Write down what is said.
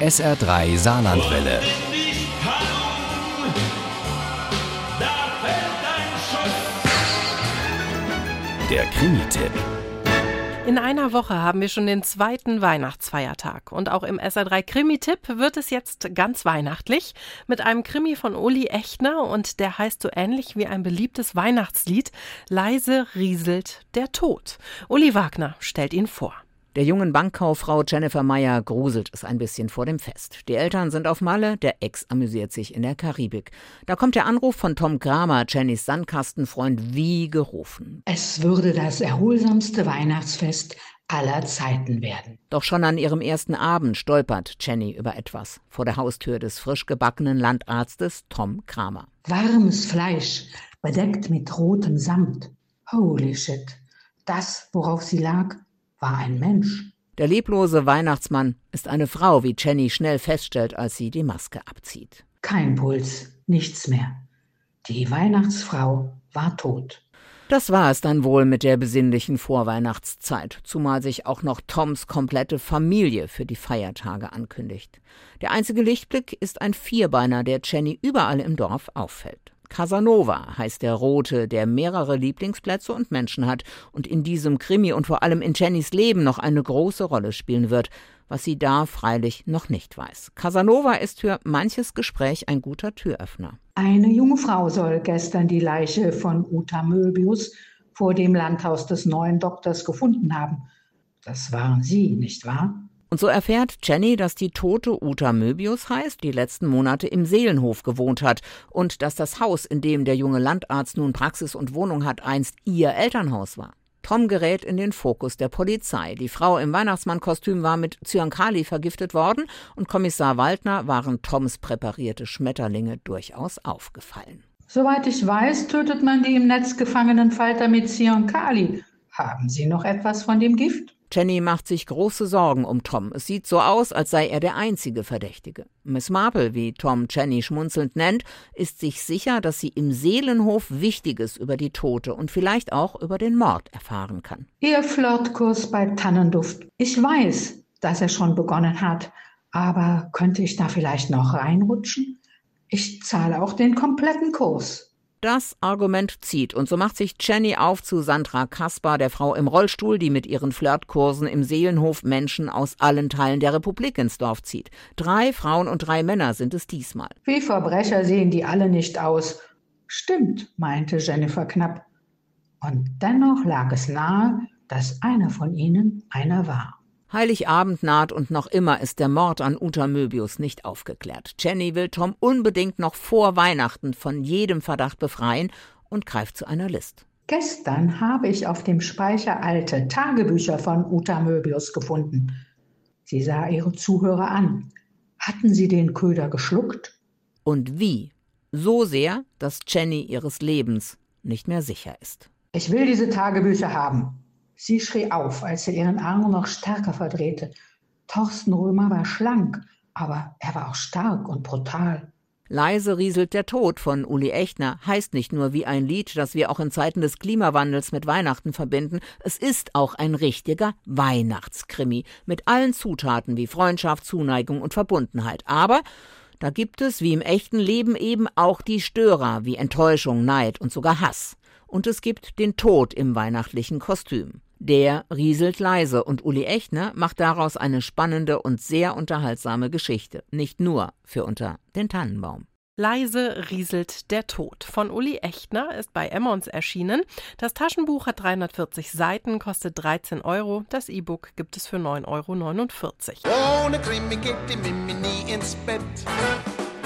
SR3 Saarlandwelle. Der Krimi-Tipp. In einer Woche haben wir schon den zweiten Weihnachtsfeiertag. Und auch im SR3 Krimi-Tipp wird es jetzt ganz weihnachtlich mit einem Krimi von Uli Echner und der heißt so ähnlich wie ein beliebtes Weihnachtslied. Leise rieselt der Tod. Uli Wagner stellt ihn vor. Der jungen Bankkauffrau Jennifer Meyer gruselt es ein bisschen vor dem Fest. Die Eltern sind auf Malle, der Ex amüsiert sich in der Karibik. Da kommt der Anruf von Tom Kramer, Jennys Sandkastenfreund, wie gerufen. Es würde das erholsamste Weihnachtsfest aller Zeiten werden. Doch schon an ihrem ersten Abend stolpert Jenny über etwas vor der Haustür des frisch gebackenen Landarztes Tom Kramer. Warmes Fleisch, bedeckt mit rotem Samt. Holy shit. Das, worauf sie lag, war ein Mensch. Der leblose Weihnachtsmann ist eine Frau, wie Jenny schnell feststellt, als sie die Maske abzieht. Kein Puls, nichts mehr. Die Weihnachtsfrau war tot. Das war es dann wohl mit der besinnlichen Vorweihnachtszeit, zumal sich auch noch Toms komplette Familie für die Feiertage ankündigt. Der einzige Lichtblick ist ein Vierbeiner, der Jenny überall im Dorf auffällt. Casanova heißt der Rote, der mehrere Lieblingsplätze und Menschen hat und in diesem Krimi und vor allem in Jennys Leben noch eine große Rolle spielen wird, was sie da freilich noch nicht weiß. Casanova ist für manches Gespräch ein guter Türöffner. Eine junge Frau soll gestern die Leiche von Uta Möbius vor dem Landhaus des neuen Doktors gefunden haben. Das waren Sie, nicht wahr? Und so erfährt Jenny, dass die tote Uta Möbius heißt, die letzten Monate im Seelenhof gewohnt hat und dass das Haus, in dem der junge Landarzt nun Praxis und Wohnung hat, einst ihr Elternhaus war. Tom gerät in den Fokus der Polizei. Die Frau im Weihnachtsmannkostüm war mit Cyankali vergiftet worden und Kommissar Waldner waren Toms präparierte Schmetterlinge durchaus aufgefallen. Soweit ich weiß, tötet man die im Netz gefangenen Falter mit Cyankali. Haben Sie noch etwas von dem Gift? Jenny macht sich große Sorgen um Tom. Es sieht so aus, als sei er der einzige Verdächtige. Miss Marple, wie Tom Jenny schmunzelnd nennt, ist sich sicher, dass sie im Seelenhof Wichtiges über die Tote und vielleicht auch über den Mord erfahren kann. Ihr Flirtkurs bei Tannenduft. Ich weiß, dass er schon begonnen hat, aber könnte ich da vielleicht noch reinrutschen? Ich zahle auch den kompletten Kurs. Das Argument zieht und so macht sich Jenny auf zu Sandra Kaspar, der Frau im Rollstuhl, die mit ihren Flirtkursen im Seelenhof Menschen aus allen Teilen der Republik ins Dorf zieht. Drei Frauen und drei Männer sind es diesmal. Wie Verbrecher sehen die alle nicht aus. Stimmt, meinte Jennifer knapp. Und dennoch lag es nahe, dass einer von ihnen einer war. Heiligabend naht und noch immer ist der Mord an Uta Möbius nicht aufgeklärt. Jenny will Tom unbedingt noch vor Weihnachten von jedem Verdacht befreien und greift zu einer List. Gestern habe ich auf dem Speicher alte Tagebücher von Uta Möbius gefunden. Sie sah ihre Zuhörer an. Hatten sie den Köder geschluckt? Und wie? So sehr, dass Jenny ihres Lebens nicht mehr sicher ist. Ich will diese Tagebücher haben. Sie schrie auf, als er ihren Arm noch stärker verdrehte. Thorsten Römer war schlank, aber er war auch stark und brutal. Leise rieselt der Tod von Uli Echner heißt nicht nur wie ein Lied, das wir auch in Zeiten des Klimawandels mit Weihnachten verbinden, es ist auch ein richtiger Weihnachtskrimi mit allen Zutaten wie Freundschaft, Zuneigung und Verbundenheit. Aber da gibt es wie im echten Leben eben auch die Störer wie Enttäuschung, Neid und sogar Hass. Und es gibt den Tod im weihnachtlichen Kostüm. Der rieselt leise und Uli Echner macht daraus eine spannende und sehr unterhaltsame Geschichte. Nicht nur für unter den Tannenbaum. Leise rieselt der Tod von Uli Echtner ist bei Emmons erschienen. Das Taschenbuch hat 340 Seiten, kostet 13 Euro. Das E-Book gibt es für 9,49 Euro. Ohne Krimi geht die Mimi nie ins Bett.